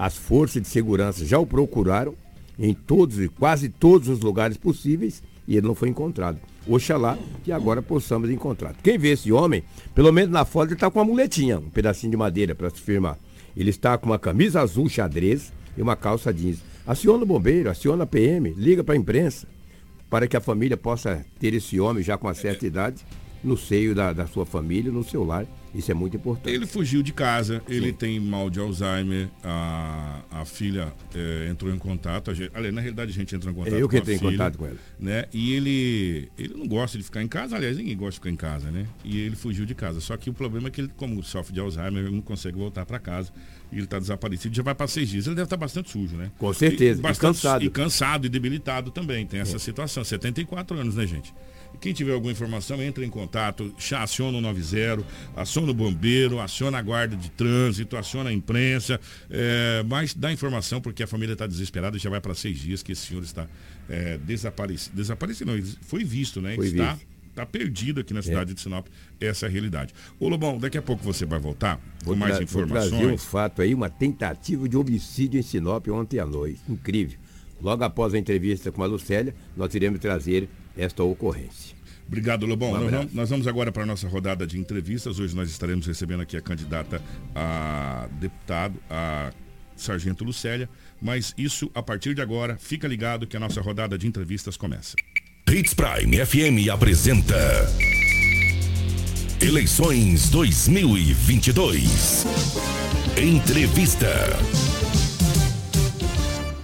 As forças de segurança já o procuraram em todos e quase todos os lugares possíveis e ele não foi encontrado. Oxalá que agora possamos encontrar. Quem vê esse homem, pelo menos na foto, ele está com uma muletinha, um pedacinho de madeira para se firmar. Ele está com uma camisa azul xadrez e uma calça jeans. Aciona o bombeiro, aciona a PM, liga para a imprensa, para que a família possa ter esse homem já com uma certa idade no seio da, da sua família, no seu lar. Isso é muito importante. Ele fugiu de casa, Sim. ele tem mal de Alzheimer, a, a filha é, entrou em contato, gente, aliás, na realidade a gente entrou em contato é eu que tenho contato com ela. Né? E ele, ele não gosta de ficar em casa, aliás, ninguém gosta de ficar em casa, né? E ele fugiu de casa. Só que o problema é que ele, como sofre de Alzheimer, ele não consegue voltar para casa. E ele está desaparecido, já vai para seis dias. Ele deve estar tá bastante sujo, né? Com certeza. E, bastante, e cansado. E cansado e debilitado também. Tem essa é. situação. 74 anos, né, gente? Quem tiver alguma informação, entre em contato, aciona o 90, aciona o bombeiro, aciona a guarda de trânsito, aciona a imprensa, é, mas dá informação porque a família está desesperada e já vai para seis dias que esse senhor está é, desaparecido. Desaparecido, não, foi visto, né? Foi está, visto. está perdido aqui na cidade é. de Sinop. Essa é a realidade. Ô Lobão, daqui a pouco você vai voltar vou com mais informações. Vou trazer um fato aí, uma tentativa de homicídio em Sinop ontem à noite. Incrível. Logo após a entrevista com a Lucélia, nós iremos trazer esta ocorrência. Obrigado, Lobão. Um nós, vamos, nós, vamos, agora para a nossa rodada de entrevistas. Hoje nós estaremos recebendo aqui a candidata a deputado, a Sargento Lucélia. Mas isso a partir de agora, fica ligado que a nossa rodada de entrevistas começa. Hits Prime FM apresenta Eleições 2022. Entrevista.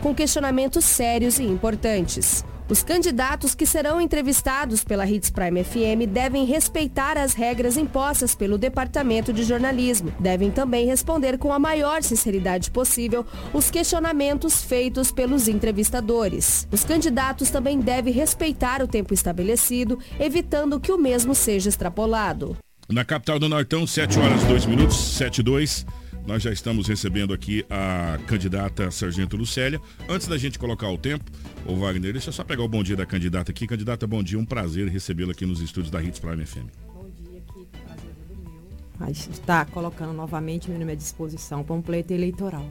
com questionamentos sérios e importantes. Os candidatos que serão entrevistados pela Hits Prime FM devem respeitar as regras impostas pelo Departamento de Jornalismo. Devem também responder com a maior sinceridade possível os questionamentos feitos pelos entrevistadores. Os candidatos também devem respeitar o tempo estabelecido, evitando que o mesmo seja extrapolado. Na capital do Nortão, 7 horas 2 minutos, 7 e 2. Nós já estamos recebendo aqui a candidata Sargento Lucélia. Antes da gente colocar o tempo, ô Wagner, deixa eu só pegar o bom dia da candidata aqui. Candidata, bom dia, um prazer recebê-la aqui nos estúdios da Hits Prime FM. Bom dia, Kiko, prazer é meu. A gente está colocando novamente meu nome à disposição para um pleito eleitoral.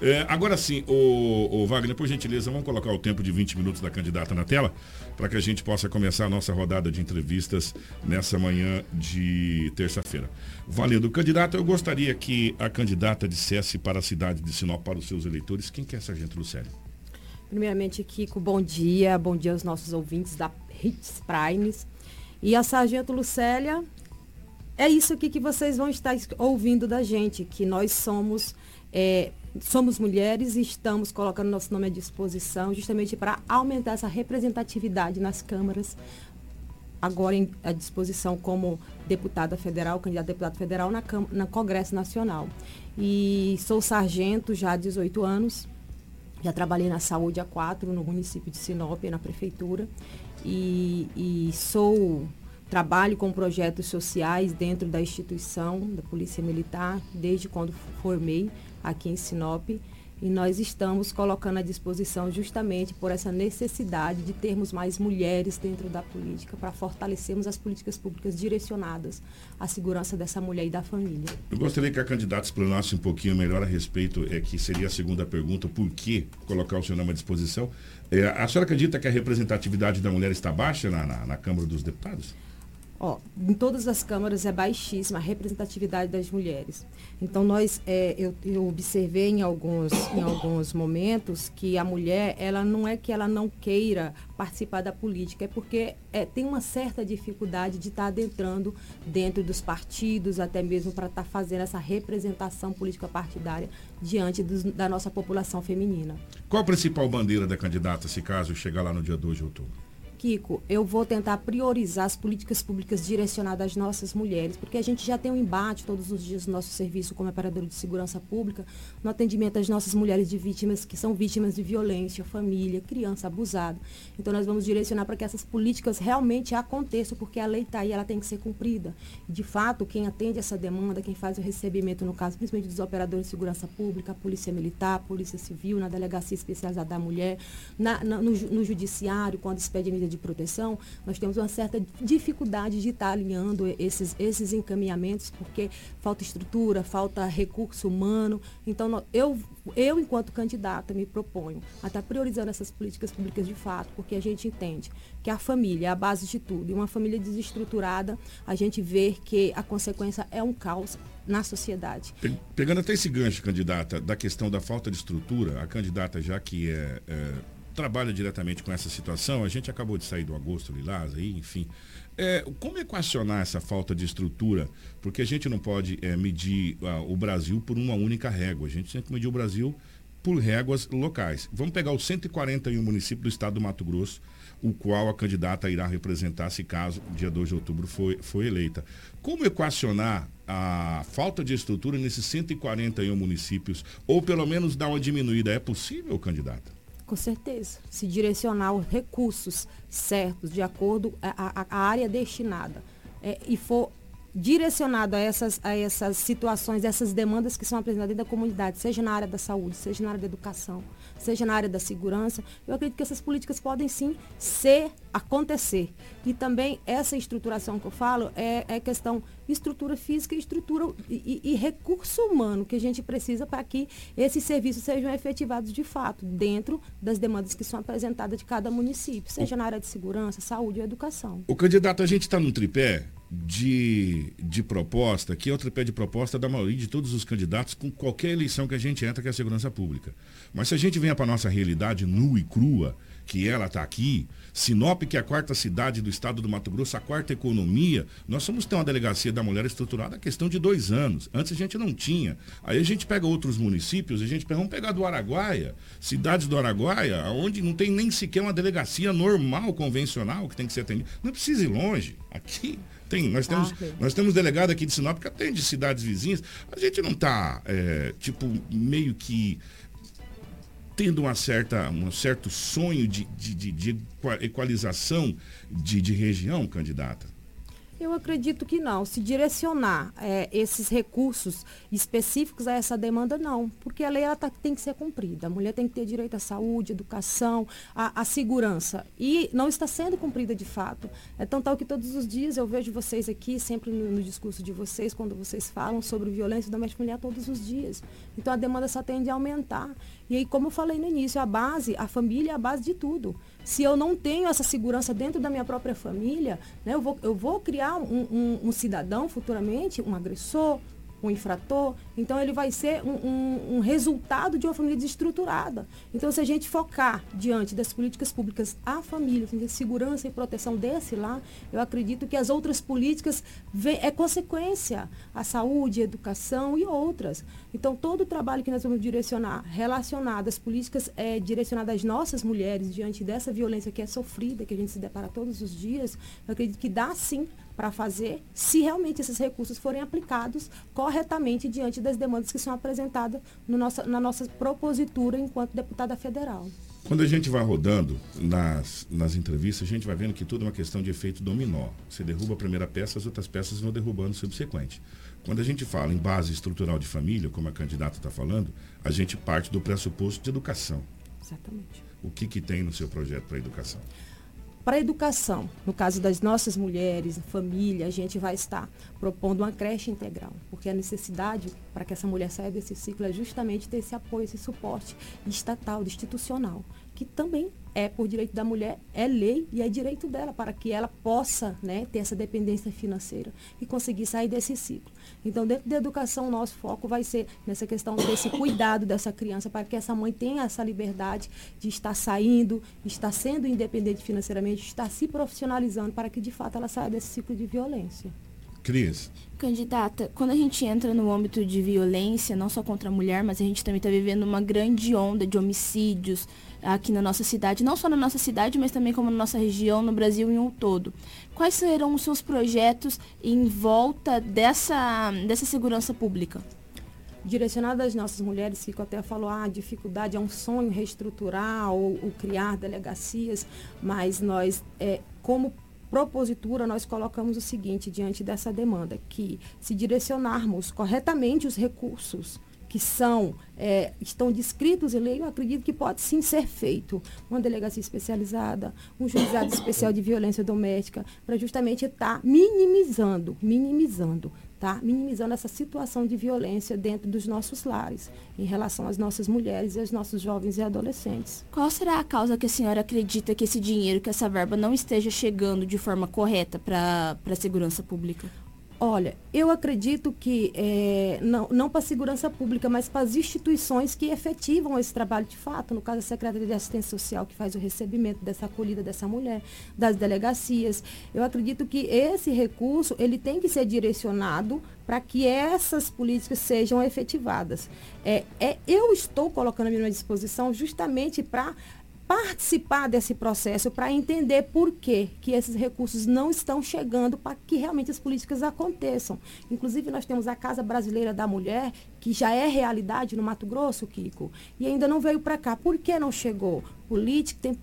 É, agora sim, o, o, Wagner, por gentileza, vamos colocar o tempo de 20 minutos da candidata na tela para que a gente possa começar a nossa rodada de entrevistas nessa manhã de terça-feira. Valendo, candidato, eu gostaria que a candidata dissesse para a cidade de Sinop, para os seus eleitores, quem que é Sargento Lucélio? Primeiramente, Kiko, bom dia, bom dia aos nossos ouvintes da Hits Primes. E a Sargento Lucélia, é isso aqui que vocês vão estar ouvindo da gente, que nós somos é, somos mulheres e estamos colocando nosso nome à disposição justamente para aumentar essa representatividade nas câmaras, agora em, à disposição como deputada federal, candidata a deputado federal na, na Congresso Nacional. E sou sargento já há 18 anos, já trabalhei na saúde há quatro, no município de Sinop, na prefeitura, e, e sou trabalho com projetos sociais dentro da instituição da Polícia Militar, desde quando formei aqui em Sinop. E nós estamos colocando à disposição justamente por essa necessidade de termos mais mulheres dentro da política, para fortalecermos as políticas públicas direcionadas à segurança dessa mulher e da família. Eu gostaria que a candidata explanasse um pouquinho melhor a respeito, é que seria a segunda pergunta, por que colocar o seu nome à disposição? É, a senhora acredita que a representatividade da mulher está baixa na, na, na Câmara dos Deputados? Ó, em todas as câmaras é baixíssima a representatividade das mulheres. Então nós, é, eu, eu, observei em alguns, em alguns momentos que a mulher, ela não é que ela não queira participar da política, é porque é, tem uma certa dificuldade de estar tá adentrando dentro dos partidos, até mesmo para estar tá fazendo essa representação política partidária diante dos, da nossa população feminina. Qual a principal bandeira da candidata, se caso chegar lá no dia 2 de outubro? Kiko, eu vou tentar priorizar as políticas públicas direcionadas às nossas mulheres, porque a gente já tem um embate todos os dias no nosso serviço como operador de segurança pública, no atendimento às nossas mulheres de vítimas que são vítimas de violência, família, criança abusada. Então nós vamos direcionar para que essas políticas realmente aconteçam, porque a lei está aí, ela tem que ser cumprida. De fato, quem atende essa demanda, quem faz o recebimento, no caso, principalmente dos operadores de segurança pública, a Polícia Militar, a Polícia Civil, na Delegacia Especializada da Mulher, na, na, no, no Judiciário, quando expede medida de proteção, nós temos uma certa dificuldade de estar alinhando esses, esses encaminhamentos, porque falta estrutura, falta recurso humano. Então, eu, eu, enquanto candidata, me proponho a estar priorizando essas políticas públicas de fato, porque a gente entende que a família é a base de tudo. E uma família desestruturada, a gente vê que a consequência é um caos na sociedade. Pegando até esse gancho, candidata, da questão da falta de estrutura, a candidata já que é, é trabalha diretamente com essa situação, a gente acabou de sair do agosto lilás aí, enfim. É, como equacionar essa falta de estrutura? Porque a gente não pode é, medir uh, o Brasil por uma única régua. A gente tem que medir o Brasil por réguas locais. Vamos pegar os 141 municípios do estado do Mato Grosso, o qual a candidata irá representar se caso dia 2 de outubro foi, foi eleita. Como equacionar a falta de estrutura nesses 141 municípios, ou pelo menos dar uma diminuída? É possível, candidata? Com certeza. Se direcionar os recursos certos, de acordo a área destinada, é, e for direcionado a essas, a essas situações, essas demandas que são apresentadas da comunidade, seja na área da saúde, seja na área da educação, seja na área da segurança, eu acredito que essas políticas podem sim ser, acontecer. E também essa estruturação que eu falo é, é questão estrutura física e estrutura e, e, recurso humano que a gente precisa para que esses serviços sejam efetivados de fato, dentro das demandas que são apresentadas de cada município, seja na área de segurança, saúde ou educação. O candidato, a gente está num tripé de, de proposta, que é o tripé de proposta da maioria de todos os candidatos com qualquer eleição que a gente entra, que é a segurança pública. Mas se a gente venha para a nossa realidade nua e crua, que ela está aqui, Sinop, que é a quarta cidade do estado do Mato Grosso, a quarta economia, nós somos ter uma delegacia da mulher estruturada há questão de dois anos. Antes a gente não tinha. Aí a gente pega outros municípios, a gente pega, vamos pegar do Araguaia, cidades do Araguaia, onde não tem nem sequer uma delegacia normal, convencional, que tem que ser atendida. Não precisa ir longe. Aqui tem, nós temos, ah, nós temos delegado aqui de Sinop que atende cidades vizinhas. A gente não está, é, tipo, meio que tendo uma certa, um certo sonho de, de, de, de equalização de, de região, candidata? Eu acredito que não. Se direcionar é, esses recursos específicos a essa demanda, não. Porque a lei ela tá, tem que ser cumprida. A mulher tem que ter direito à saúde, educação, à, segurança. E não está sendo cumprida de fato. É tão tal que todos os dias eu vejo vocês aqui, sempre no, no discurso de vocês, quando vocês falam sobre violência doméstica mulher todos os dias. Então a demanda só tende a aumentar. E aí, como eu falei no início, a base, a família é a base de tudo. Se eu não tenho essa segurança dentro da minha própria família, né, eu, vou, eu vou criar um, um, um cidadão futuramente, um agressor, um infrator, então ele vai ser um, um, um, resultado de uma família desestruturada. Então, se a gente focar diante das políticas públicas a família, a segurança e proteção desse lá, eu acredito que as outras políticas vem, é consequência, a saúde, a educação e outras. Então, todo o trabalho que nós vamos direcionar relacionado às políticas é, direcionadas às nossas mulheres diante dessa violência que é sofrida, que a gente se depara todos os dias, eu acredito que dá sim para fazer, se realmente esses recursos forem aplicados corretamente diante das demandas que são apresentadas no nossa, na nossa propositura enquanto deputada federal. Quando a gente vai rodando nas, nas entrevistas, a gente vai vendo que tudo é uma questão de efeito dominó. Você derruba a primeira peça, as outras peças vão derrubando o subsequente. Quando a gente fala em base estrutural de família, como a candidata está falando, a gente parte do pressuposto de educação. Exatamente. O que, que tem no seu projeto para a educação? Para a educação, no caso das nossas mulheres, família, a gente vai estar propondo uma creche integral, porque a necessidade para que essa mulher saia desse ciclo é justamente ter esse apoio, esse suporte estatal, institucional que também é por direito da mulher, é lei e é direito dela para que ela possa né, ter essa dependência financeira e conseguir sair desse ciclo. Então, dentro da educação, nosso foco vai ser nessa questão desse cuidado dessa criança, para que essa mãe tenha essa liberdade de estar saindo, estar sendo independente financeiramente, estar se profissionalizando, para que de fato ela saia desse ciclo de violência. Cris. Candidata, quando a gente entra no âmbito de violência, não só contra a mulher, mas a gente também está vivendo uma grande onda de homicídios aqui na nossa cidade, não só na nossa cidade, mas também como na nossa região, no Brasil em um todo. Quais serão os seus projetos em volta dessa, dessa segurança pública? direcionado às nossas mulheres, Fico até falou, ah, a dificuldade é um sonho reestruturar ou, ou criar delegacias, mas nós, é, como propositura, nós colocamos o seguinte diante dessa demanda, que se direcionarmos corretamente os recursos que são, é, estão descritos em lei, eu acredito que pode sim ser feito. Uma delegacia especializada, um juizado especial de violência doméstica, para justamente estar tá minimizando, minimizando tá? minimizando essa situação de violência dentro dos nossos lares, em relação às nossas mulheres e aos nossos jovens e adolescentes. Qual será a causa que a senhora acredita que esse dinheiro, que essa verba não esteja chegando de forma correta para a segurança pública? Olha, eu acredito que, é, não, não para a segurança pública, mas para as instituições que efetivam esse trabalho de fato, no caso a Secretaria de Assistência Social, que faz o recebimento dessa acolhida dessa mulher, das delegacias, eu acredito que esse recurso, ele tem que ser direcionado para que essas políticas sejam efetivadas. É, é, eu estou colocando a minha disposição justamente para participar desse processo para entender por que, que esses recursos não estão chegando para que realmente as políticas aconteçam. Inclusive, nós temos a Casa Brasileira da Mulher, que já é realidade no Mato Grosso, Kiko, e ainda não veio para cá. Por que não chegou? Política, tem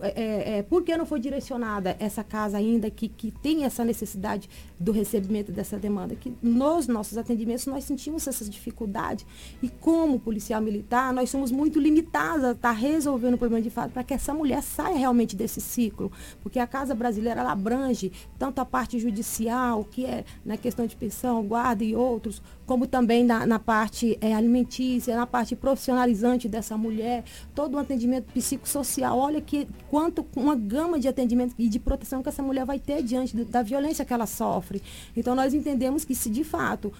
é, é, é, por que não foi direcionada essa casa ainda que, que tem essa necessidade do recebimento dessa demanda? Que nos nossos atendimentos nós sentimos essa dificuldade e como policial militar nós somos muito limitados a estar resolvendo o problema de fato para que essa mulher saia realmente desse ciclo, porque a casa brasileira ela abrange tanto a parte judicial, que é na questão de pensão, guarda e outros, como também na, na parte é, alimentícia, na parte profissionalizante dessa mulher, todo o atendimento psicossocial. Olha que quanto uma gama de atendimento e de proteção que essa mulher vai ter diante do, da violência que ela sofre. Então nós entendemos que se de fato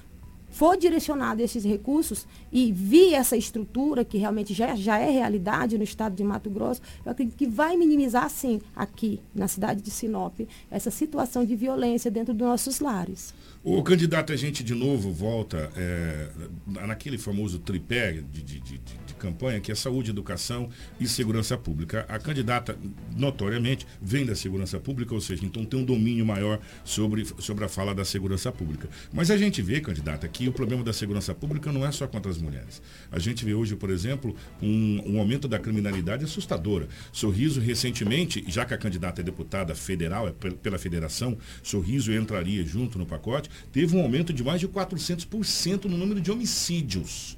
for direcionado esses recursos e vir essa estrutura que realmente já, já é realidade no estado de Mato Grosso, eu acredito que vai minimizar, sim, aqui na cidade de Sinop, essa situação de violência dentro dos nossos lares. O candidato, a gente de novo volta é, naquele famoso tripé de, de, de, de, campanha, que é saúde, educação e segurança pública. A candidata, notoriamente, vem da segurança pública, ou seja, então tem um domínio maior sobre, sobre a fala da segurança pública. Mas a gente vê, candidata, que o problema da segurança pública não é só contra as mulheres. A gente vê hoje, por exemplo, um, um aumento da criminalidade assustadora. Sorriso, recentemente, já que a candidata é deputada federal, é pela federação, Sorriso entraria junto no pacote, teve um aumento de mais de 400% no número de homicídios.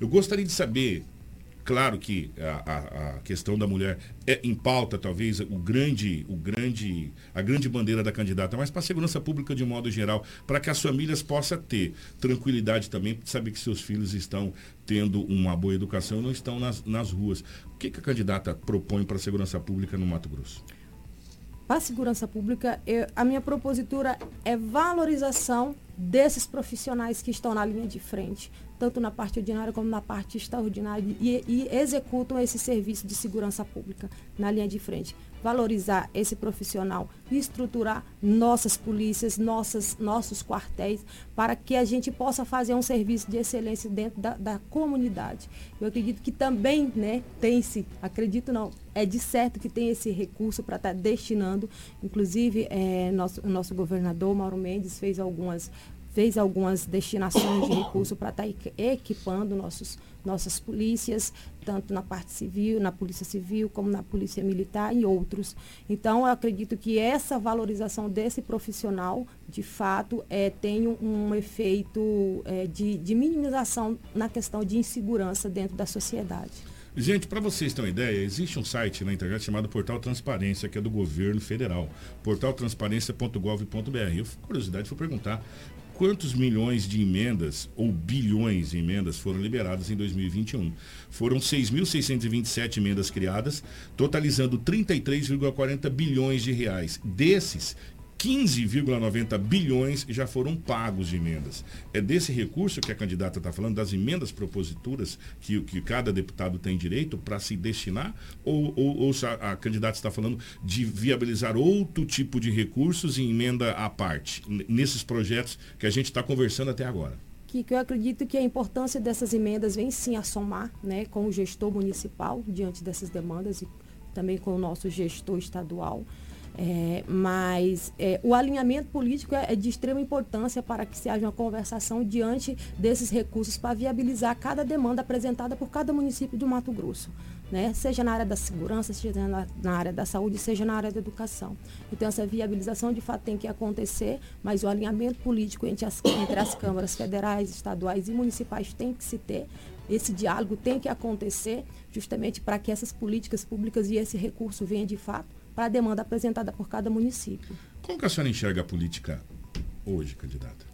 Eu gostaria de saber, claro que a, a, a, questão da mulher é em pauta, talvez, o grande, o grande, a grande bandeira da candidata, mas para a segurança pública de um modo geral, para que as famílias possam ter tranquilidade também, saber que seus filhos estão tendo uma boa educação e não estão nas, nas ruas. O que, que a candidata propõe para a segurança pública no Mato Grosso? para a segurança pública, eu, a minha propositura é valorização desses profissionais que estão na linha de frente, tanto na parte ordinária como na parte extraordinária, e, e executam esse serviço de segurança pública na linha de frente valorizar esse profissional estruturar nossas polícias, nossas, nossos quartéis, para que a gente possa fazer um serviço de excelência dentro da, da comunidade. Eu acredito que também né, tem-se, acredito não, é de certo que tem esse recurso para estar tá destinando, inclusive é, nosso, nosso governador Mauro Mendes fez algumas fez algumas destinações de recurso para estar tá equipando nossos, nossas polícias, tanto na parte civil, na polícia civil, como na polícia militar e outros. Então, eu acredito que essa valorização desse profissional, de fato, é, tem um, efeito é, de, de minimização na questão de insegurança dentro da sociedade. Gente, para vocês terem uma ideia, existe um site na internet chamado Portal Transparência, que é do governo federal, portaltransparência.gov.br. Eu, curiosidade, fui perguntar quantos milhões de emendas ou bilhões de emendas foram liberadas em 2021. Foram 6.627 emendas criadas, totalizando 33,40 bilhões de reais. Desses, 15,90 bilhões já foram pagos de emendas. É desse recurso que a candidata está falando, das emendas proposituras que, que cada deputado tem direito para se destinar? Ou, ou, ou a, a candidata está falando de viabilizar outro tipo de recursos em emenda à parte, nesses projetos que a gente está conversando até agora? que, eu acredito que a importância dessas emendas vem sim a somar né, com o gestor municipal diante dessas demandas e também com o nosso gestor estadual. É, mas é, o alinhamento político é, é, de extrema importância para que se haja uma conversação diante desses recursos para viabilizar cada demanda apresentada por cada município do Mato Grosso. Né? Seja na área da segurança, seja na, na, área da saúde, seja na área da educação. Então essa viabilização de fato tem que acontecer, mas o alinhamento político entre as, entre as câmaras federais, estaduais e municipais tem que se ter. Esse diálogo tem que acontecer justamente para que essas políticas públicas e esse recurso venham de fato para a demanda apresentada por cada município. Como que a senhora enxerga a política hoje, candidata?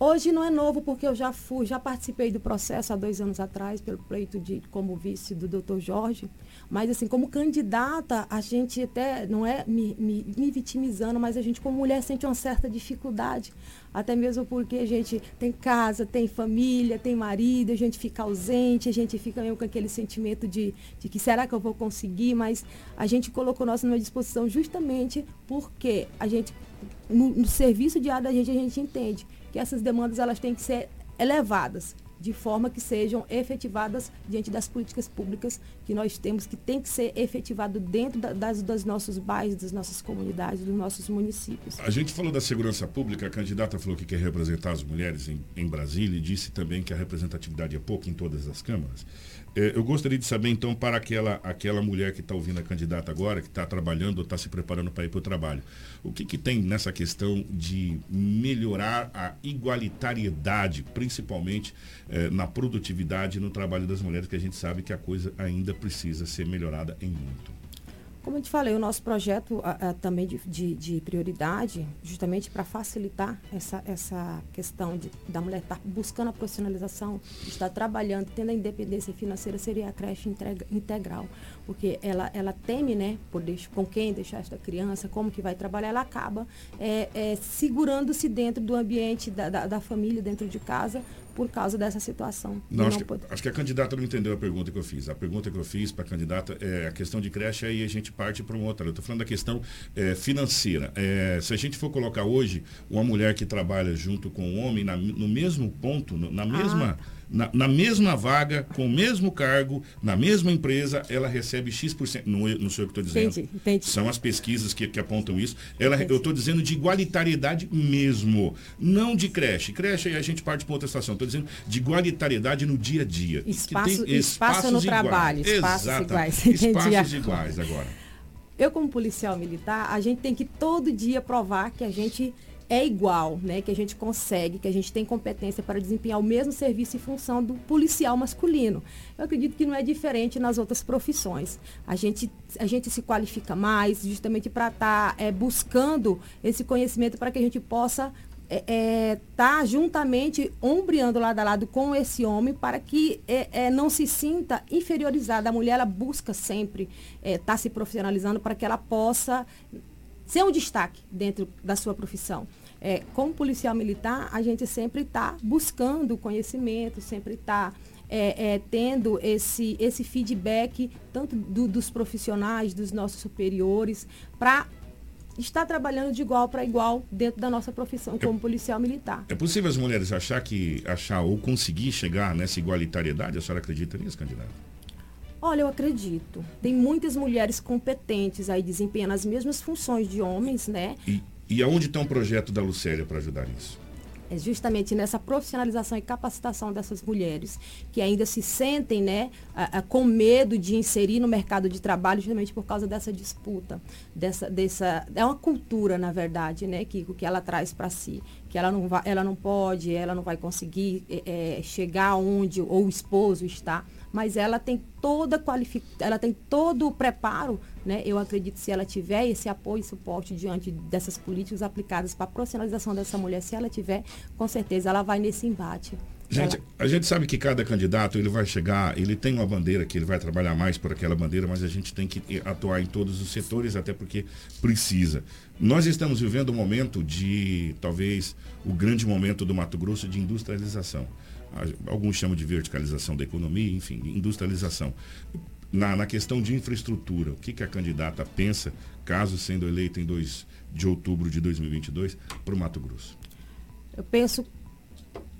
Hoje não é novo porque eu já fui, já participei do processo há dois anos atrás pelo pleito de como vice do Dr. Jorge, mas assim como candidata a gente até não é me, me, me vitimizando, mas a gente como mulher sente uma certa dificuldade, até mesmo porque a gente tem casa, tem família, tem marido, a gente fica ausente, a gente fica mesmo com aquele sentimento de, de que será que eu vou conseguir, mas a gente colocou nossa numa disposição justamente porque a gente no, no serviço diário da gente a gente entende que essas demandas elas têm que ser elevadas de forma que sejam efetivadas diante das políticas públicas que nós temos, que tem que ser efetivado dentro da, das, dos nossos bairros, das nossas comunidades, dos nossos municípios. A gente falou da segurança pública, a candidata falou que quer representar as mulheres em, em Brasília e disse também que a representatividade é pouca em todas as câmaras. É, eu gostaria de saber, então, para aquela, aquela mulher que está ouvindo a candidata agora, que está trabalhando ou está se preparando para ir para o trabalho, o que, que tem nessa questão de melhorar a igualitariedade, principalmente é, na produtividade no trabalho das mulheres, que a gente sabe que a coisa ainda precisa ser melhorada em muito? Como eu te falei, o nosso projeto também de, de, de, prioridade, justamente para facilitar essa, essa questão de, da mulher estar tá buscando a profissionalização, estar trabalhando, tendo a independência financeira, seria a creche integra, integral. Porque ela, ela teme, né, por deixar, com quem deixar esta criança, como que vai trabalhar, ela acaba é, é, segurando-se dentro do ambiente da, da, da família, dentro de casa, por causa dessa situação. Não, acho, não que, acho, que, a candidata não entendeu a pergunta que eu fiz. A pergunta que eu fiz para a candidata é a questão de creche, aí a gente parte para um outro. Eu estou falando da questão é, financeira. É, se a gente for colocar hoje uma mulher que trabalha junto com um homem na, no mesmo ponto, na mesma. Ah na, na, mesma vaga, com o mesmo cargo, na mesma empresa, ela recebe X%. Não, não sou eu que estou dizendo. Entendi, entendi. São as pesquisas que, que apontam isso. Ela, eu estou dizendo de igualitariedade mesmo. Não de creche. Creche a gente parte para outra estação. Estou dizendo de igualitariedade no dia a dia. Espaço, espaço no iguais. trabalho, espaços iguais. Espaços iguais agora. Eu, como policial militar, a gente tem que todo dia provar que a gente é igual, né? Que a gente consegue, que a gente tem competência para desempenhar o mesmo serviço e função do policial masculino. Eu acredito que não é diferente nas outras profissões. A gente, a gente se qualifica mais justamente para estar tá, é, buscando esse conhecimento para que a gente possa estar é, é, tá juntamente ombreando lado a lado com esse homem para que é, é, não se sinta inferiorizada. A mulher ela busca sempre estar é, tá se profissionalizando para que ela possa ser um destaque dentro da sua profissão. É, como policial militar, a gente sempre está buscando conhecimento, sempre está é, é, tendo esse, esse feedback, tanto do, dos profissionais, dos nossos superiores, para estar trabalhando de igual para igual dentro da nossa profissão é como policial militar. É possível as mulheres achar que achar ou conseguir chegar nessa igualitariedade? A senhora acredita nisso, candidato? Olha, eu acredito. Tem muitas mulheres competentes aí desempenhando as mesmas funções de homens, né? E, e aonde está um projeto da Lucélia para ajudar nisso? É justamente nessa profissionalização e capacitação dessas mulheres que ainda se sentem né, a, a, com medo de inserir no mercado de trabalho justamente por causa dessa disputa, dessa, dessa, é uma cultura, na verdade, né, que, que ela traz para si. que ela não, vai, ela não pode, ela não vai conseguir é, chegar onde ou o esposo está, mas ela tem toda qualific... ela tem todo o preparo, né? Eu acredito se ela tiver esse apoio e suporte diante dessas políticas aplicadas para a profissionalização dessa mulher, se ela tiver, com certeza ela vai nesse embate. Gente, ela... a gente sabe que cada candidato ele vai chegar, ele tem uma bandeira que ele vai trabalhar mais por aquela bandeira, mas a gente tem que atuar em todos os setores, até porque precisa. Nós estamos vivendo um momento de, talvez, o grande momento do Mato Grosso de industrialização. Alguns chamam de verticalização da economia, enfim, industrialização. Na, na questão de infraestrutura, o que, que a candidata pensa, caso sendo eleita em 2 de outubro de 2022, para o Mato Grosso? Eu penso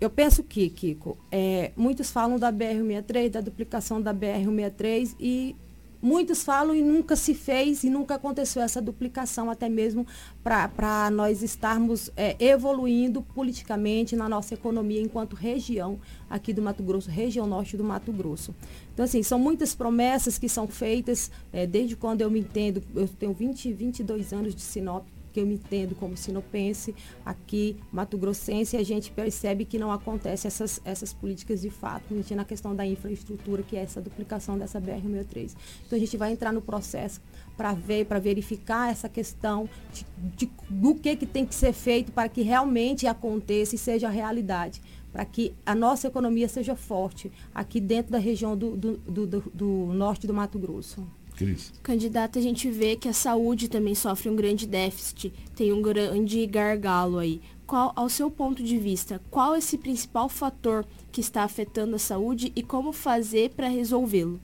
eu penso que, Kiko, é, muitos falam da BR-63, da duplicação da BR-63 e muitos falam e nunca se fez e nunca aconteceu essa duplicação, até mesmo para nós estarmos é, evoluindo politicamente na nossa economia enquanto região aqui do Mato Grosso, região norte do Mato Grosso. Então, assim, são muitas promessas que são feitas é, desde quando eu me entendo, eu tenho 20, 22 anos de Sinop, eu me entendo como sinopense, aqui, Mato Grossense, a gente percebe que não acontece essas, essas políticas de fato, a gente na questão da infraestrutura, que é essa duplicação dessa BR-63. Então a gente vai entrar no processo para ver, para verificar essa questão de, de, do que, que tem que ser feito para que realmente aconteça e seja realidade para que a nossa economia seja forte aqui dentro da região do, do, do, do norte do Mato Grosso. Cris. Candidata, a gente vê que a saúde também sofre um grande déficit, tem um grande gargalo aí. Qual, ao seu ponto de vista, qual é esse principal fator que está afetando a saúde e como fazer para resolvê-lo?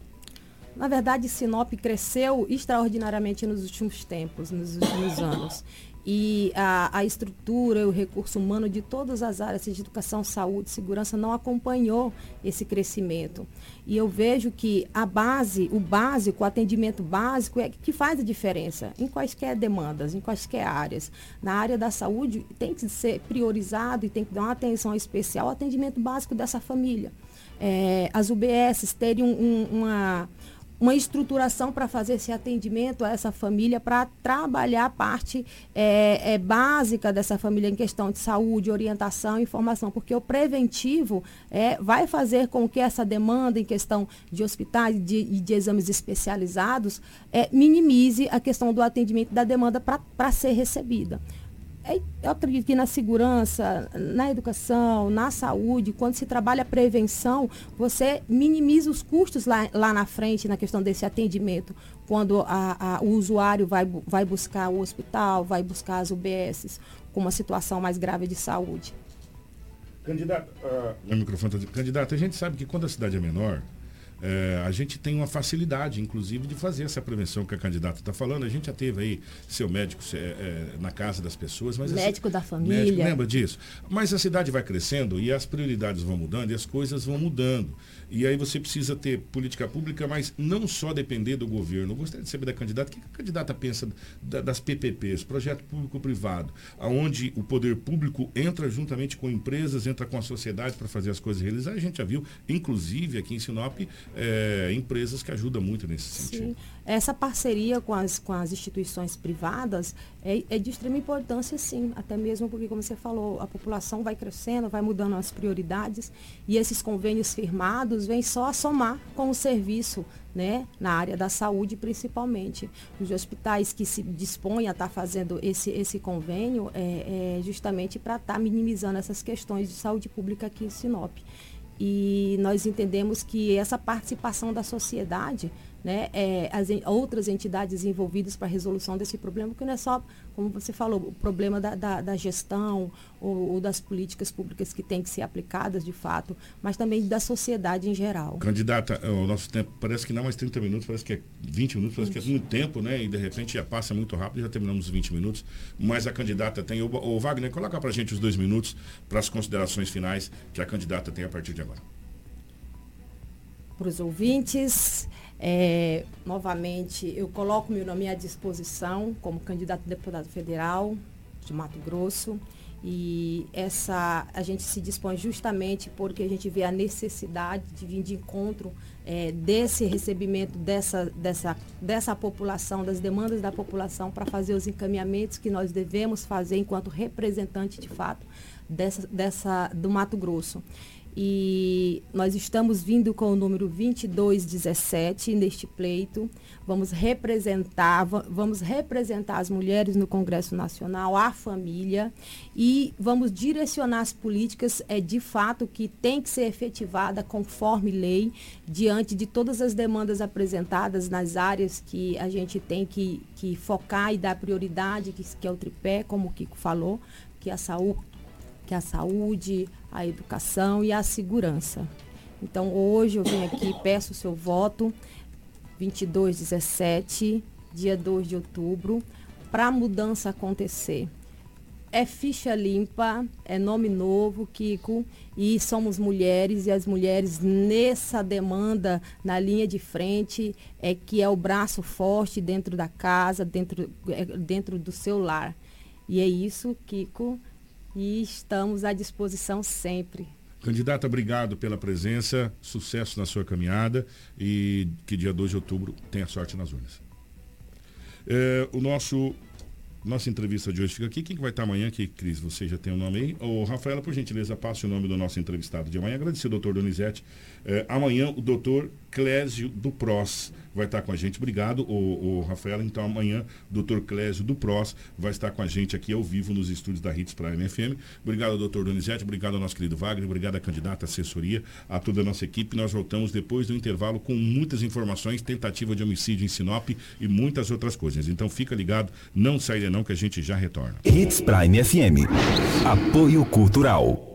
Na verdade, Sinop cresceu extraordinariamente nos últimos tempos, nos últimos anos e a, a estrutura, o recurso humano de todas as áreas de educação, saúde, segurança não acompanhou esse crescimento. E eu vejo que a base, o básico, o atendimento básico é que faz a diferença em quaisquer demandas, em quaisquer áreas. Na área da saúde tem que ser priorizado e tem que dar uma atenção especial ao atendimento básico dessa família. É, as UBSs terem um, um, uma uma estruturação para fazer esse atendimento a essa família, para trabalhar a parte é, é, básica dessa família em questão de saúde, orientação e informação, porque o preventivo é, vai fazer com que essa demanda em questão de hospitais e de, de, exames especializados é, minimize a questão do atendimento da demanda para ser recebida. É, eu acredito que na segurança, na educação, na saúde, quando se trabalha a prevenção, você minimiza os custos lá, lá na frente na questão desse atendimento. Quando a, a, o usuário vai, vai buscar o hospital, vai buscar as UBSs com uma situação mais grave de saúde. Candidato, uh, microfone tá candidato, a gente sabe que quando a cidade é menor, é, a gente tem uma facilidade, inclusive, de fazer essa prevenção que a candidata está falando. A gente já teve aí seu médico é, é, na casa das pessoas. Mas médico da família. Médico, lembra disso? Mas a cidade vai crescendo e as prioridades vão mudando e as coisas vão mudando. E aí você precisa ter política pública, mas não só depender do governo. Eu gostaria de saber da candidata, o que a candidata pensa das PPPs, projeto público-privado, aonde o poder público entra juntamente com empresas, entra com a sociedade para fazer as coisas realizar. A gente já viu, inclusive aqui em Sinop, é, empresas que ajudam muito nesse sentido. Sim. Essa parceria com as, com as instituições privadas é, é, de extrema importância, sim, até mesmo porque, como você falou, a população vai crescendo, vai mudando as prioridades e esses convênios firmados vêm só a somar com o serviço né, na área da saúde principalmente. Os hospitais que se dispõem a estar tá fazendo esse, esse convênio é, é justamente para estar tá minimizando essas questões de saúde pública aqui em Sinop. E nós entendemos que essa participação da sociedade né, é, as outras entidades envolvidas para a resolução desse problema, que não é só, como você falou, o problema da, da, da gestão ou, ou, das políticas públicas que têm que ser aplicadas de fato, mas também da sociedade em geral. Candidata, é, o nosso tempo parece que não mais 30 minutos, parece que é 20 minutos, parece 20. que é muito tempo, né? E de repente já passa muito rápido, já terminamos os 20 minutos. Mas a candidata tem. O, o Wagner, coloca para a gente os dois minutos para as considerações finais que a candidata tem a partir de agora. Para os ouvintes, é, novamente, eu coloco meu nome à disposição como candidato a deputado federal de Mato Grosso. E essa a gente se dispõe justamente porque a gente vê a necessidade de vir de encontro é, desse recebimento dessa, dessa, dessa população, das demandas da população, para fazer os encaminhamentos que nós devemos fazer enquanto representante de fato dessa, dessa, do Mato Grosso e nós estamos vindo com o número 2217 neste pleito. Vamos representar, vamos representar as mulheres no Congresso Nacional, a família e vamos direcionar as políticas é de fato que tem que ser efetivada conforme lei diante de todas as demandas apresentadas nas áreas que a gente tem que, que focar e dar prioridade, que, que é o tripé, como o Kiko falou, que é a saúde, que é a saúde, a educação e a segurança. Então, hoje eu venho aqui, peço o seu voto, 2217, dia 2 de outubro, para a mudança acontecer. É ficha limpa, é nome novo, Kiko, e somos mulheres, e as mulheres nessa demanda, na linha de frente, é que é o braço forte dentro da casa, dentro, é, dentro do seu lar. E é isso, Kiko, e estamos à disposição sempre. Candidata, obrigado pela presença, sucesso na sua caminhada e que dia 2 de outubro tenha sorte nas urnas. É, o nosso nossa entrevista de hoje fica aqui. Quem que vai estar amanhã aqui, Cris? Você já tem o nome aí? Ô, Rafaela, por gentileza, passe o nome do nosso entrevistado de amanhã. Agradecer ao doutor Donizete. É, amanhã, o doutor Clésio do PROS vai estar com a gente. Obrigado, o, o Rafael. Então, amanhã, doutor Clésio do PROS vai estar com a gente aqui ao vivo nos estúdios da Hits Prime FM. Obrigado, doutor Donizete. Obrigado ao nosso querido Wagner. Obrigado à candidata assessoria, a toda a nossa equipe. Nós voltamos depois do intervalo com muitas informações, tentativa de homicídio em Sinop e muitas outras coisas. Então, fica ligado, não saia não, que a gente já retorna. Hits Prime FM. Apoio Cultural.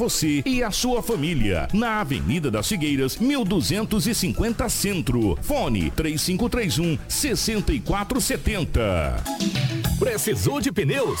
você e a sua família. Na Avenida das Figueiras, 1250 Centro. Fone 3531 6470. Precisou de pneus?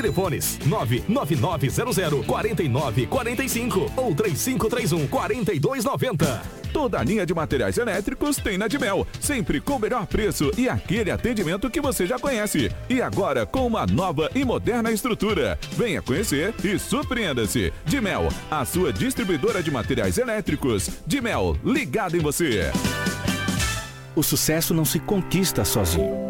Telefones 99900 4945 ou 3531 4290. Toda a linha de materiais elétricos tem na Dimel, sempre com o melhor preço e aquele atendimento que você já conhece. E agora com uma nova e moderna estrutura. Venha conhecer e surpreenda-se. Dimel, a sua distribuidora de materiais elétricos. Dimel, ligado em você. O sucesso não se conquista sozinho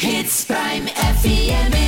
Hits Prime FM.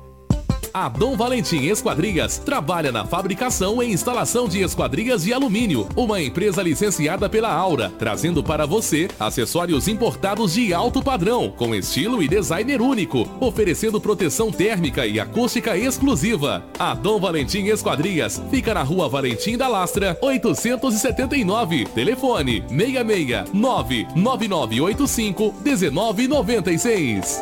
A Dom Valentim Esquadrias trabalha na fabricação e instalação de esquadrias de alumínio, uma empresa licenciada pela Aura, trazendo para você acessórios importados de alto padrão, com estilo e designer único, oferecendo proteção térmica e acústica exclusiva. A Dom Valentim Esquadrias fica na rua Valentim da Lastra, 879. Telefone 66 99985 1996.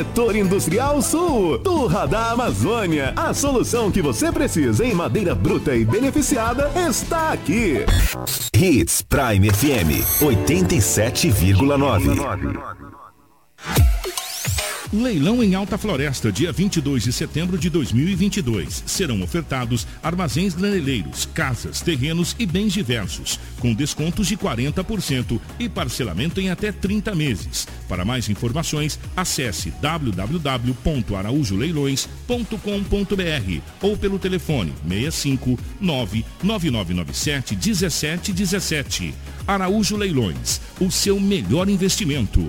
Setor Industrial Sul, Turra da Amazônia. A solução que você precisa em madeira bruta e beneficiada está aqui. Hits Prime FM 87,9. Leilão em Alta Floresta, dia 22 de setembro de 2022. Serão ofertados armazéns graneleiros, casas, terrenos e bens diversos, com descontos de 40% e parcelamento em até 30 meses. Para mais informações, acesse www.araújoleilões.com.br ou pelo telefone 65 99997 1717. Araújo Leilões, o seu melhor investimento.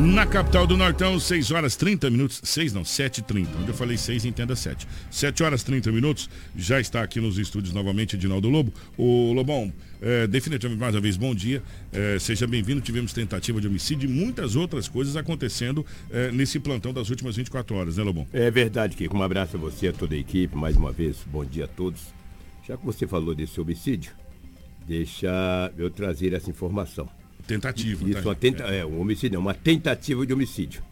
Na capital do Nortão, 6 horas 30 minutos. 6 não, 7 30 Onde eu falei 6, entenda 7. 7 horas 30 minutos. Já está aqui nos estúdios novamente Edinaldo Lobo. O Lobão, é, definitivamente mais uma vez, bom dia. É, seja bem-vindo. Tivemos tentativa de homicídio e muitas outras coisas acontecendo é, nesse plantão das últimas 24 horas, né, Lobão? É verdade, Kiko. Um abraço a você, a toda a equipe. Mais uma vez, bom dia a todos. Já que você falou desse homicídio, deixa eu trazer essa informação. Tentativa. Isso, tá? uma tenta... é. um homicídio, não, uma tentativa de homicídio.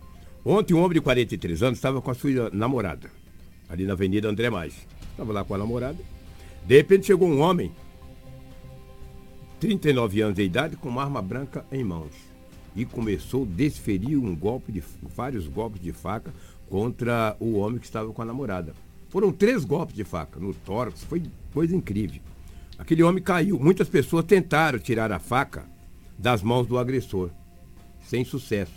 Ontem um homem de 43 anos estava com a sua namorada, ali na Avenida André Mais. Estava lá com a namorada. De repente chegou um homem, 39 anos de idade, com uma arma branca em mãos. E começou a desferir um golpe de, vários golpes de faca contra o homem que estava com a namorada. Foram três golpes de faca no tórax, foi coisa incrível. Aquele homem caiu. Muitas pessoas tentaram tirar a faca das mãos do agressor, sem sucesso.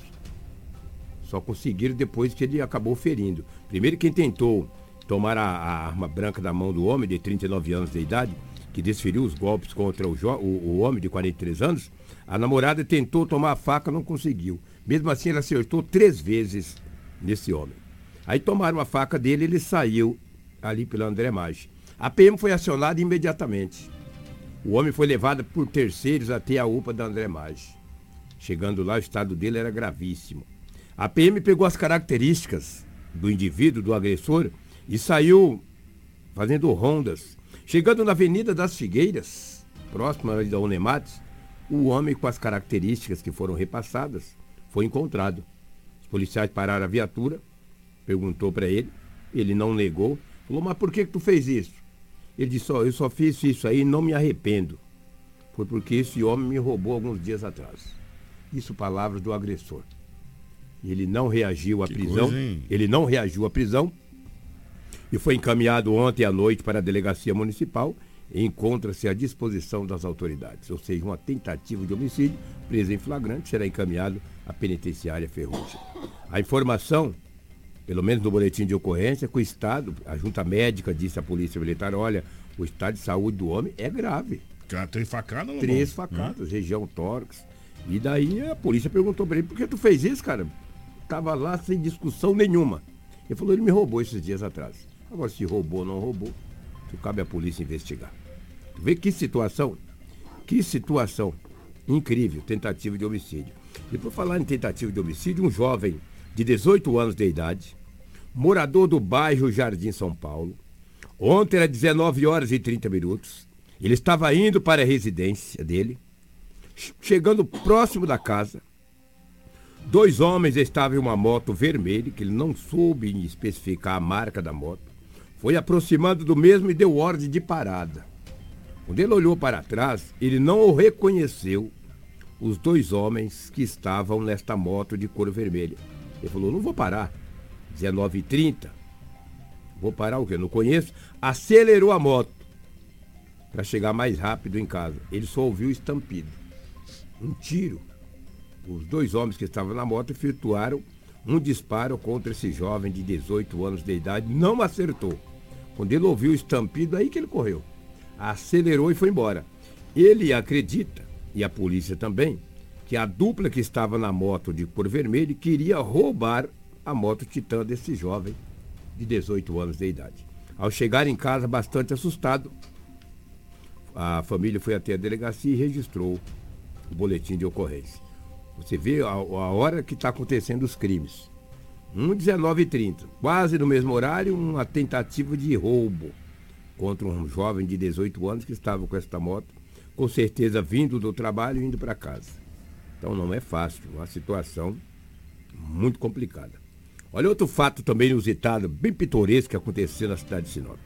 Só conseguiram depois que ele acabou ferindo. Primeiro, quem tentou tomar a, a arma branca da mão do homem de 39 anos de idade, que desferiu os golpes contra o, o, o homem de 43 anos, a namorada tentou tomar a faca, não conseguiu. Mesmo assim, ela acertou três vezes nesse homem. Aí tomaram a faca dele, ele saiu ali pela André Maggi. A PM foi acionada imediatamente. O homem foi levado por terceiros até a UPA da André Maggi. Chegando lá, o estado dele era gravíssimo. A PM pegou as características do indivíduo, do agressor, e saiu fazendo rondas. Chegando na Avenida das Figueiras, próxima da Unemates, o homem com as características que foram repassadas foi encontrado. Os policiais pararam a viatura, perguntou para ele, ele não negou, falou, mas por que, que tu fez isso? Ele disse, ó, eu só fiz isso aí e não me arrependo. Foi porque esse homem me roubou alguns dias atrás. Isso palavras do agressor. Ele não reagiu à Que prisão. coisa, ele não reagiu à prisão e foi encaminhado ontem à noite para a delegacia municipal e encontra-se à disposição das autoridades. Ou seja, uma tentativa de homicídio, preso em flagrante, será encaminhado à penitenciária Ferrugem. A informação, pelo menos no boletim de ocorrência, que o Estado, a junta médica disse à Polícia Militar, olha, o estado de saúde do homem é grave. Cara, tem facada, Lobão? Três facadas, região tórax. E daí a polícia perguntou para ele, por que tu fez isso, cara? Tava lá sem discussão nenhuma. Ele falou, ele me roubou esses dias atrás. Agora, se roubou ou não roubou, isso cabe à polícia investigar. Tu vê que situação, que situação incrível, tentativa de homicídio. E por falar em tentativa de homicídio, um jovem de 18 anos de idade, morador do bairro Jardim São Paulo, Ontem era 19 horas e 30 minutos. Ele estava indo para a residência dele. Chegando próximo da casa, dois homens estavam em uma moto vermelha, que ele não soube especificar a marca da moto. Foi aproximando do mesmo e deu ordem de parada. Quando ele olhou para trás, ele não o reconheceu os dois homens que estavam nesta moto de cor vermelha. Ele falou, não vou parar. 19h30. Vou parar o quê? Não conheço. Acelerou a moto para chegar mais rápido em casa. Ele só ouviu estampido. Um tiro. Os dois homens que estavam na moto efetuaram um disparo contra esse jovem de 18 anos de idade. Não acertou. Quando ele ouviu o estampido, aí que ele correu. Acelerou e foi embora. Ele acredita, e a polícia também, que a dupla que estava na moto de cor vermelha queria roubar a moto Titã desse jovem de 18 anos de idade. Ao chegar em casa bastante assustado, a família foi até a delegacia e registrou o boletim de ocorrência. Você vê a, a hora que está acontecendo os crimes. 1h19h30, quase no mesmo horário, uma tentativa de roubo contra um jovem de 18 anos que estava com esta moto, com certeza vindo do trabalho e indo para casa. Então não é fácil, uma situação muito complicada. Olha outro fato também inusitado, bem pitoresco que aconteceu na cidade de Sinop.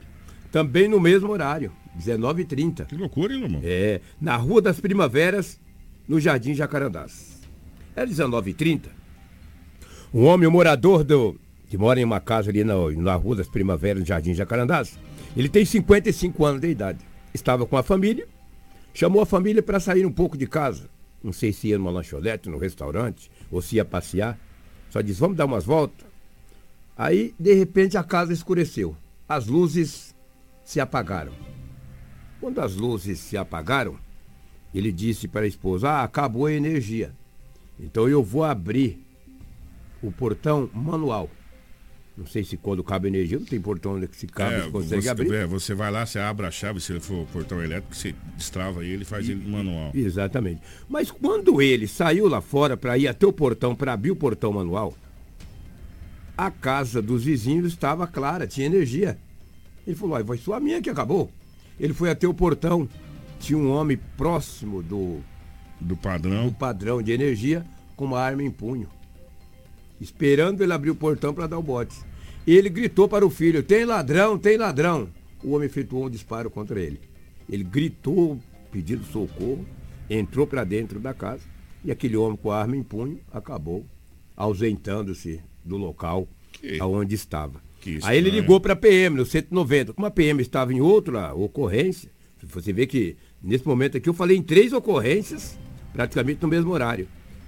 Também no mesmo horário, 19h30. Que loucura, hein, Lomão? É, na Rua das Primaveras, no Jardim Jacarandás. Era 19h30. Um homem, um morador do, que mora em uma casa ali na, na Rua das Primaveras, no Jardim Jacarandás, ele tem 55 anos de idade. Estava com a família, chamou a família para sair um pouco de casa. Não sei se ia numa lanchonete, no restaurante, ou se ia passear. Só disse, vamos dar umas voltas. Aí, de repente, a casa escureceu. As luzes se apagaram. Quando as luzes se apagaram, ele disse para a esposa: Ah, acabou a energia. Então eu vou abrir o portão manual. Não sei se quando cabe energia, não tem portão onde se cabe, É, consegue você, abrir. é, você vai lá, você abre a chave, se ele for portão elétrico, você destrava ele e faz ele manual. Exatamente. Mas quando ele saiu lá fora para ir até o portão, para abrir o portão manual, a casa dos vizinhos estava clara, tinha energia. Ele falou, "Ai, foi só a minha que acabou. Ele foi até o portão, tinha um homem próximo do, do padrão. do padrão de energia com uma arma em punho. Esperando ele abrir o portão para dar o bote. E ele gritou para o filho, tem ladrão, tem ladrão. O homem efetuou um disparo contra ele. Ele gritou, pedindo socorro, entrou para dentro da casa e aquele homem com a arma em punho acabou ausentando-se do local Que- aonde estava. Aí ele ligou para a PM, no 190. Como a PM estava em outra ocorrência, você vê que nesse momento aqui eu falei em três ocorrências, praticamente no mesmo horário.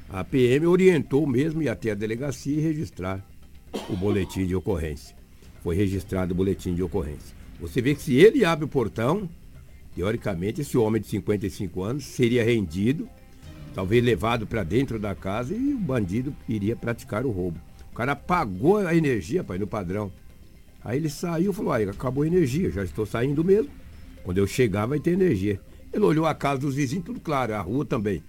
A PM orientou mesmo ir até a delegacia e registrar o boletim de ocorrência. Foi registrado o boletim de ocorrência. Você vê que se ele abre o portão, teoricamente esse homem de 55 anos seria rendido, talvez levado para dentro da casa e o bandido iria praticar o roubo. O cara apagou a energia, pai, no padrão. Aí ele saiu e falou, aí acabou a energia, já estou saindo mesmo. Quando eu chegar vai ter energia. Ele olhou a casa dos vizinhos, tudo claro, a rua também.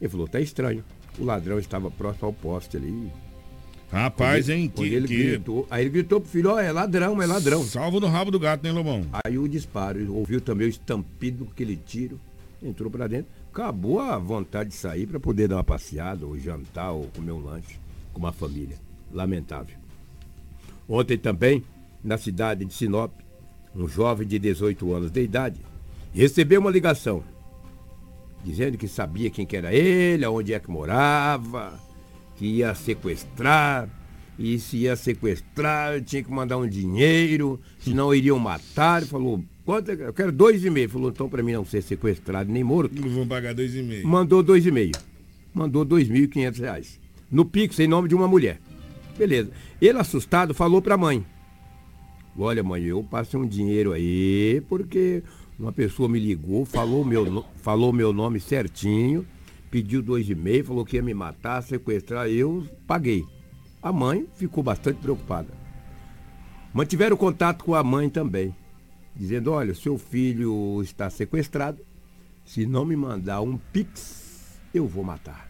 Ele falou, tá estranho. O ladrão estava próximo ao poste ali. Rapaz, ele- hein? Que, ele que- gritou, aí ele gritou pro filho, ó, é ladrão, é ladrão. Salvo no rabo do gato, né, Lobão? Aí o disparo, ouviu também o estampido, aquele tiro, entrou pra dentro. Acabou a vontade de sair para poder dar uma passeada, ou jantar, ou comer um lanche com uma família. Lamentável. Ontem também, na cidade de Sinop, um jovem de 18 anos de idade recebeu uma ligação dizendo que sabia quem que era ele, aonde é que morava, que ia sequestrar, e se ia sequestrar, tinha que mandar um dinheiro, senão iriam matar. Ele falou, quanto é eu quero dois e meio. Falou, então para mim não ser sequestrado nem morto. Não vão pagar dois e meio. Mandou dois e meio. Mandou dois mil e quinhentos reais. No Pix, em nome de uma mulher. Beleza. Ele, assustado, falou pra mãe. Olha, mãe, eu passei um dinheiro aí, porque uma pessoa me ligou, falou meu, falou meu nome certinho, pediu dois e meio, falou que ia me matar, sequestrar, eu paguei. A mãe ficou bastante preocupada. Mantiveram contato com a mãe também, dizendo, olha, seu filho está sequestrado, se não me mandar um pix, eu vou matar.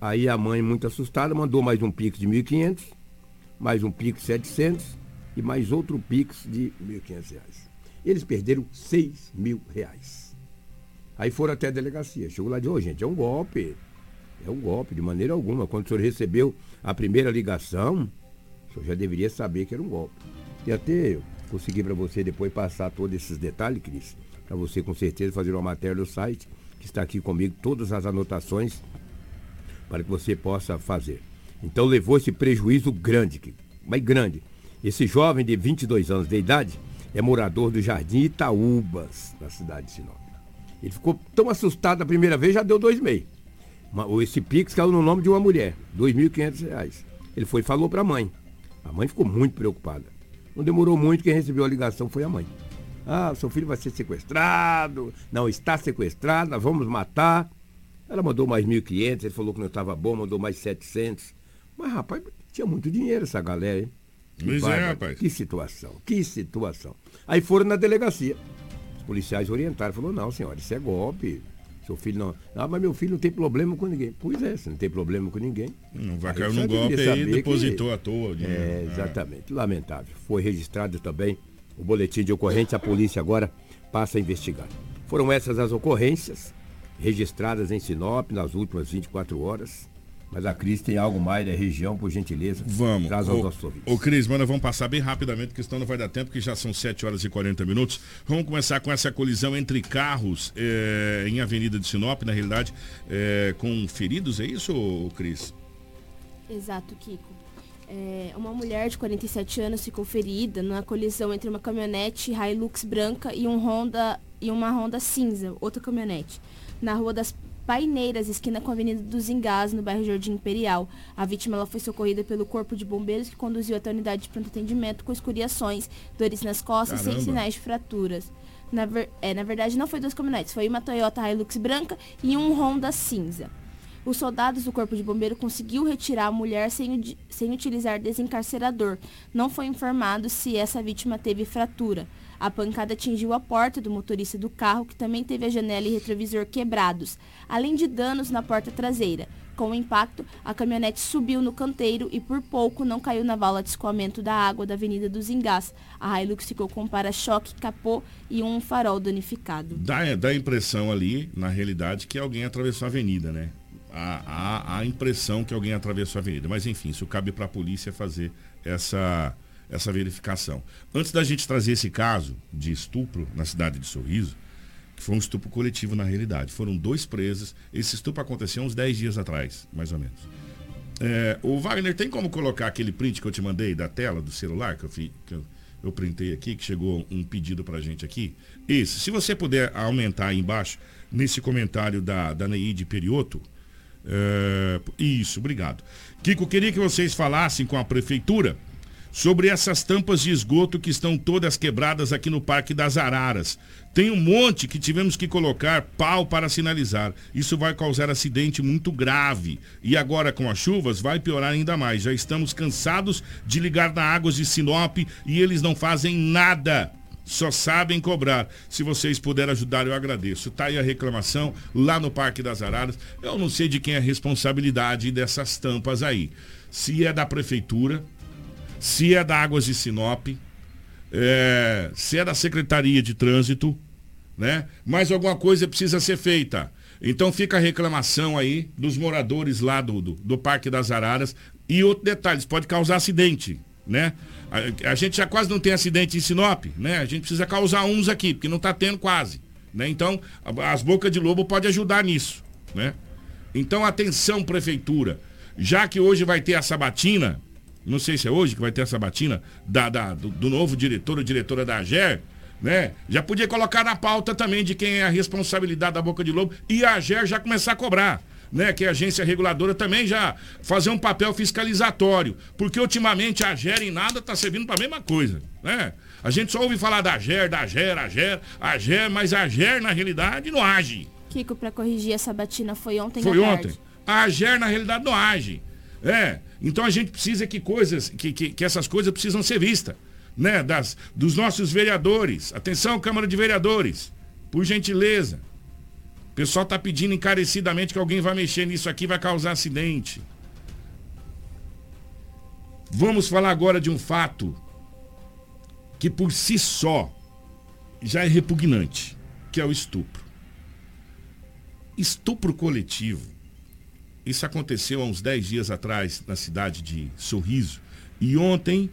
Aí a mãe, muito assustada, mandou mais um pix de 1.500, mais um pix de 700, e mais outro Pix de 1.500 reais. Eles perderam 6 mil reais. Aí foram até a delegacia. Chegou lá e disse, ô gente, é um golpe. É um golpe, de maneira alguma. Quando o senhor recebeu a primeira ligação, o senhor já deveria saber que era um golpe. E até eu consegui para você depois passar todos esses detalhes, Cris, para você com certeza fazer uma matéria no site, que está aqui comigo, todas as anotações para que você possa fazer. Então levou esse prejuízo grande, mas grande. Esse jovem de 22 anos de idade é morador do Jardim Itaúbas, na cidade de Sinop. Ele ficou tão assustado a primeira vez, já deu dois meses. Esse Pix caiu no nome de uma mulher, R$ 2.500. Ele foi e falou para a mãe. A mãe ficou muito preocupada. Não demorou muito, quem recebeu a ligação foi a mãe. Ah, seu filho vai ser sequestrado, não está sequestrado, nós vamos matar. Ela mandou mais 1.500, ele falou que não estava bom, mandou mais 700. Mas, rapaz, tinha muito dinheiro essa galera, hein? Pois é, rapaz. Que situação, que situação. Aí foram na delegacia. Os policiais orientaram, falou, não, senhora, isso é golpe. Seu filho não. Ah, mas meu filho não tem problema com ninguém. Pois é, você não tem problema com ninguém. Não vai cair num golpe aí depositou que... à toa. De... É, exatamente. É. Lamentável. Foi registrado também o boletim de ocorrência, a polícia agora passa a investigar. Foram essas as ocorrências registradas em Sinop nas últimas 24 horas. Mas a Cris tem algo mais da região, por gentileza. Vamos. Traz aos nossos ouvintes. Ô, Cris, mano, vamos passar bem rapidamente, porque senão não vai dar tempo, que já são 7 horas e 40 minutos. Vamos começar com essa colisão entre carros é, em Avenida de Sinop, na realidade, é, com feridos, é isso, Cris? Exato, Kiko. É, uma mulher de 47 anos ficou ferida na colisão entre uma caminhonete Hilux branca e, um Honda, e uma Honda cinza, outra caminhonete, na Rua das Paineiras, esquina com a Avenida dos Engás, no bairro Jardim Imperial. A vítima ela foi socorrida pelo Corpo de Bombeiros, que conduziu até a unidade de pronto atendimento com escoriações, dores nas costas, Caramba. sem sinais de fraturas. Na, ver, é, na verdade, não foi duas caminhonetes, foi uma Toyota Hilux branca e um Honda cinza. Os soldados do Corpo de Bombeiro conseguiu retirar a mulher sem, sem utilizar desencarcerador. Não foi informado se essa vítima teve fratura. A pancada atingiu a porta do motorista do carro, que também teve a janela e retrovisor quebrados, além de danos na porta traseira. Com o impacto, a caminhonete subiu no canteiro e por pouco não caiu na vala de escoamento da água da Avenida dos Engás. A Hilux ficou com para-choque, capô e um farol danificado. Dá, dá a impressão ali, na realidade, que alguém atravessou a avenida, né? Há a impressão que alguém atravessou a avenida. Mas enfim, isso cabe para a polícia fazer essa essa verificação. Antes da gente trazer esse caso de estupro na cidade de Sorriso, que foi um estupro coletivo na realidade, foram dois presos. Esse estupro aconteceu uns 10 dias atrás, mais ou menos. É, o Wagner tem como colocar aquele print que eu te mandei da tela do celular que eu, fi, que eu, eu printei aqui, que chegou um pedido pra gente aqui? Esse. Se você puder aumentar aí embaixo, nesse comentário da, da Neide Perioto. É, isso, obrigado. Kiko, queria que vocês falassem com a prefeitura sobre essas tampas de esgoto que estão todas quebradas aqui no Parque das Araras. Tem um monte que tivemos que colocar pau para sinalizar. Isso vai causar acidente muito grave. E agora com as chuvas vai piorar ainda mais. Já estamos cansados de ligar na Águas de Sinop e eles não fazem nada só sabem cobrar. Se vocês puderem ajudar, eu agradeço. Tá aí a reclamação lá no Parque das Araras. Eu não sei de quem é a responsabilidade dessas tampas aí. Se é da prefeitura, se é da Águas de Sinop, é, se é da Secretaria de Trânsito, né? Mas alguma coisa precisa ser feita. Então fica a reclamação aí dos moradores lá do, do, do Parque das Araras. E outro detalhe, pode causar acidente, né? A, a, gente já quase não tem acidente em Sinop, né? A gente precisa causar uns aqui, porque não está tendo quase. Né? Então, as bocas de lobo pode ajudar nisso, né? Então, atenção, prefeitura. Já que hoje vai ter a sabatina, não sei se é hoje que vai ter essa batina da, da do, do, novo diretor ou diretora da AGER, né? Já podia colocar na pauta também de quem é a responsabilidade da Boca de Lobo e a AGER já começar a cobrar. Né, que é a agência reguladora também já fazer um papel fiscalizatório, porque ultimamente a AGER em nada está servindo para a mesma coisa, né? A gente só ouve falar da AGER, da AGER, AGER, AGER, mas a AGER na realidade não age. Kiko, para corrigir essa batina foi ontem Foi ontem. A AGER na realidade não age. É, então a gente precisa que coisas, que, que, que essas coisas precisam ser vistas, né? Das, dos nossos vereadores. Atenção, Câmara de Vereadores, por gentileza. O pessoal está pedindo encarecidamente que alguém vai mexer nisso aqui, vai causar acidente. Vamos falar agora de um fato que por si só já é repugnante, que é o estupro. Estupro coletivo. Isso aconteceu há uns 10 dias atrás na cidade de Sorriso. E ontem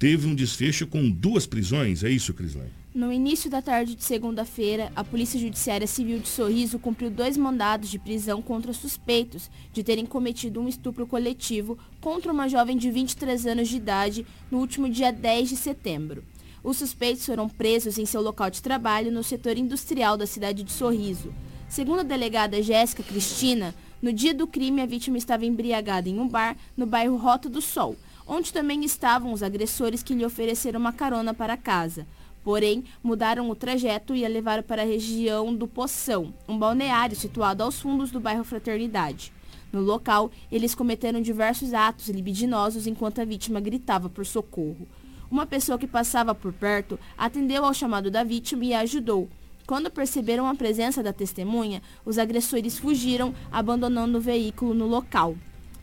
teve um desfecho com duas prisões, é isso, Crislane? No início da tarde de segunda-feira, a Polícia Judiciária Civil de Sorriso cumpriu dois mandados de prisão contra suspeitos de terem cometido um estupro coletivo contra uma jovem de 23 anos de idade no último dia 10 de setembro. Os suspeitos foram presos em seu local de trabalho no setor industrial da cidade de Sorriso. Segundo a delegada Jéssica Cristina, no dia do crime a vítima estava embriagada em um bar no bairro Rota do Sol, onde também estavam os agressores que lhe ofereceram uma carona para casa. Porém, mudaram o trajeto e a levaram para a região do Poção, um balneário situado aos fundos do bairro Fraternidade. No local, eles cometeram diversos atos libidinosos enquanto a vítima gritava por socorro. Uma pessoa que passava por perto atendeu ao chamado da vítima e a ajudou. Quando perceberam a presença da testemunha, os agressores fugiram, abandonando o veículo no local.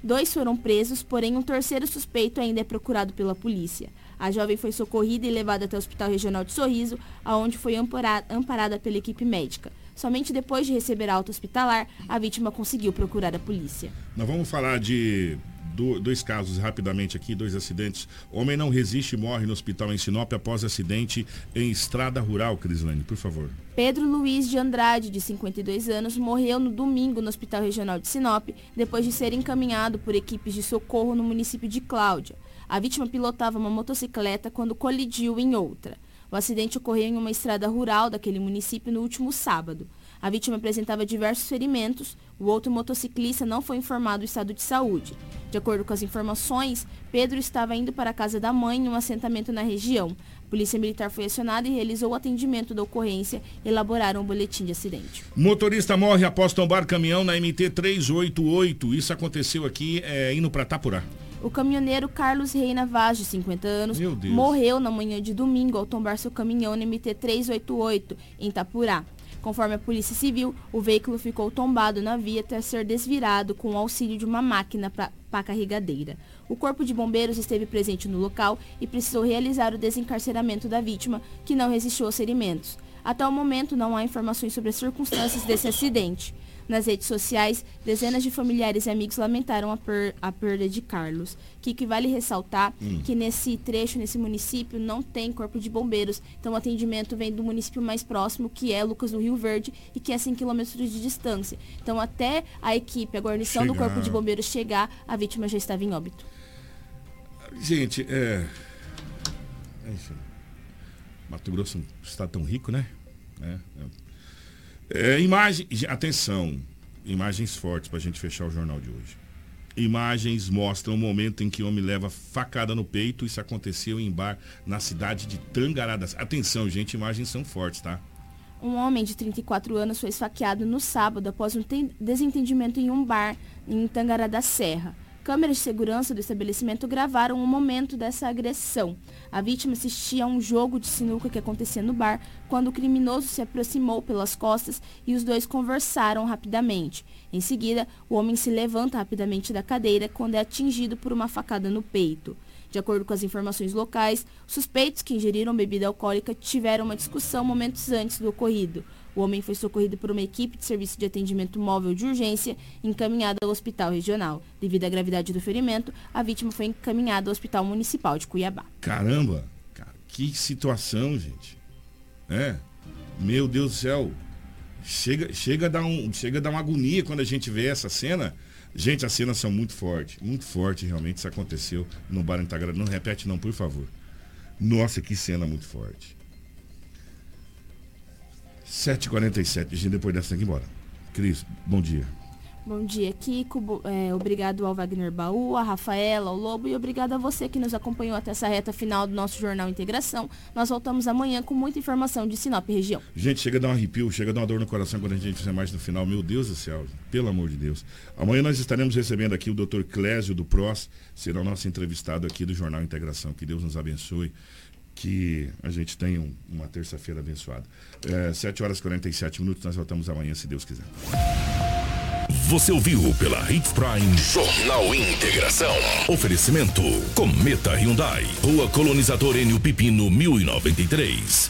Dois foram presos, porém um terceiro suspeito ainda é procurado pela polícia. A jovem foi socorrida e levada até o Hospital Regional de Sorriso, aonde foi amparada, pela equipe médica. Somente depois de receber alta hospitalar, a vítima conseguiu procurar a polícia. Nós vamos falar de do- dois casos rapidamente aqui, dois acidentes. Homem não resiste e morre no hospital em Sinop após acidente em estrada rural, Crislane, por favor. Pedro Luiz de Andrade, de 52 anos, morreu no domingo no Hospital Regional de Sinop, depois de ser encaminhado por equipes de socorro no município de Cláudia. A vítima pilotava uma motocicleta quando colidiu em outra. O acidente ocorreu em uma estrada rural daquele município no último sábado. A vítima apresentava diversos ferimentos. O outro motociclista não foi informado do estado de saúde. De acordo com as informações, Pedro estava indo para a casa da mãe em um assentamento na região. A Polícia Militar foi acionada e realizou o atendimento da ocorrência e elaboraram um boletim de acidente. Motorista morre após tombar caminhão na MT 388. Isso aconteceu aqui é, indo para Tapurá. O caminhoneiro Carlos Reina Vaz, de 50 anos, morreu na manhã de domingo ao tombar seu caminhão no MT 388, em Itapurá. Conforme a Polícia Civil, o veículo ficou tombado na via até ser desvirado com o auxílio de uma máquina para carregadeira. O Corpo de Bombeiros esteve presente no local e precisou realizar o desencarceramento da vítima, que não resistiu aos ferimentos. Até o momento, não há informações sobre as circunstâncias desse acidente. Nas redes sociais, dezenas de familiares e amigos lamentaram a, per- a perda de Carlos. Que, que vale ressaltar Hum. que nesse trecho, nesse município, não tem corpo de bombeiros. Então o atendimento vem do município mais próximo, que é Lucas do Rio Verde, e que é 100 quilômetros de distância. Então até a equipe, a guarnição do Chegar. corpo de bombeiros chegar, a vítima já estava em óbito. Gente, é. Enfim. Mato Grosso é um estado tão rico, né? É, é. É, imagem. Atenção. Imagens fortes para a gente fechar o jornal de hoje. Imagens mostram o momento em que o homem leva facada no peito. Isso aconteceu em bar na cidade de Tangaradas. Atenção, gente, imagens são fortes, tá? Um homem de 34 anos foi esfaqueado no sábado após um ten- desentendimento em um bar em Tangará da Serra. Câmeras de segurança do estabelecimento gravaram o momento dessa agressão. A vítima assistia a um jogo de sinuca que acontecia no bar quando o criminoso se aproximou pelas costas e os dois conversaram rapidamente. Em seguida, o homem se levanta rapidamente da cadeira quando é atingido por uma facada no peito. De acordo com as informações locais, os suspeitos que ingeriram bebida alcoólica tiveram uma discussão momentos antes do ocorrido. O homem foi socorrido por uma equipe de serviço de atendimento móvel de urgência e encaminhado ao hospital regional. Devido à gravidade do ferimento, a vítima foi encaminhada ao hospital municipal de Cuiabá. Caramba, cara, que situação, gente. É. Meu Deus do céu. Chega, chega, a dar um, chega a dar uma agonia quando a gente vê essa cena. Gente, as cenas são muito fortes. Muito forte, realmente. Isso aconteceu no Bar Integrado. Não repete, não, por favor. Nossa, que cena muito forte. 7h47. Gente, depois dessa tem que ir embora. Cris, bom dia. Bom dia, Kiko. É, obrigado ao Wagner Baú, a Rafaela, ao Lobo e obrigado a você que nos acompanhou até essa reta final do nosso Jornal Integração. Nós voltamos amanhã com muita informação de Sinop região. Gente, chega a dar um arrepio, chega a dar uma dor no coração quando a gente fizer mais no final. Meu Deus do céu, pelo amor de Deus. Amanhã nós estaremos recebendo aqui o Dr. Clésio do PROS, será o nosso entrevistado aqui do Jornal Integração. Que Deus nos abençoe. Que a gente tenha um- uma terça-feira abençoada. É, 7 horas e 47 minutos, nós voltamos amanhã, se Deus quiser. Você ouviu pela Hits Prime Jornal Integração. Oferecimento Cometa Hyundai. Rua Colonizador Enio Pipino 1093.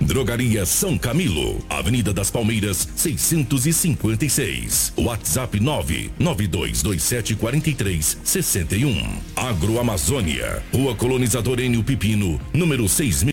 Drogaria São Camilo, Avenida das Palmeiras, 656. WhatsApp 992274361. Agroamazônia, Rua Colonizador Enio Pipino, número 6000.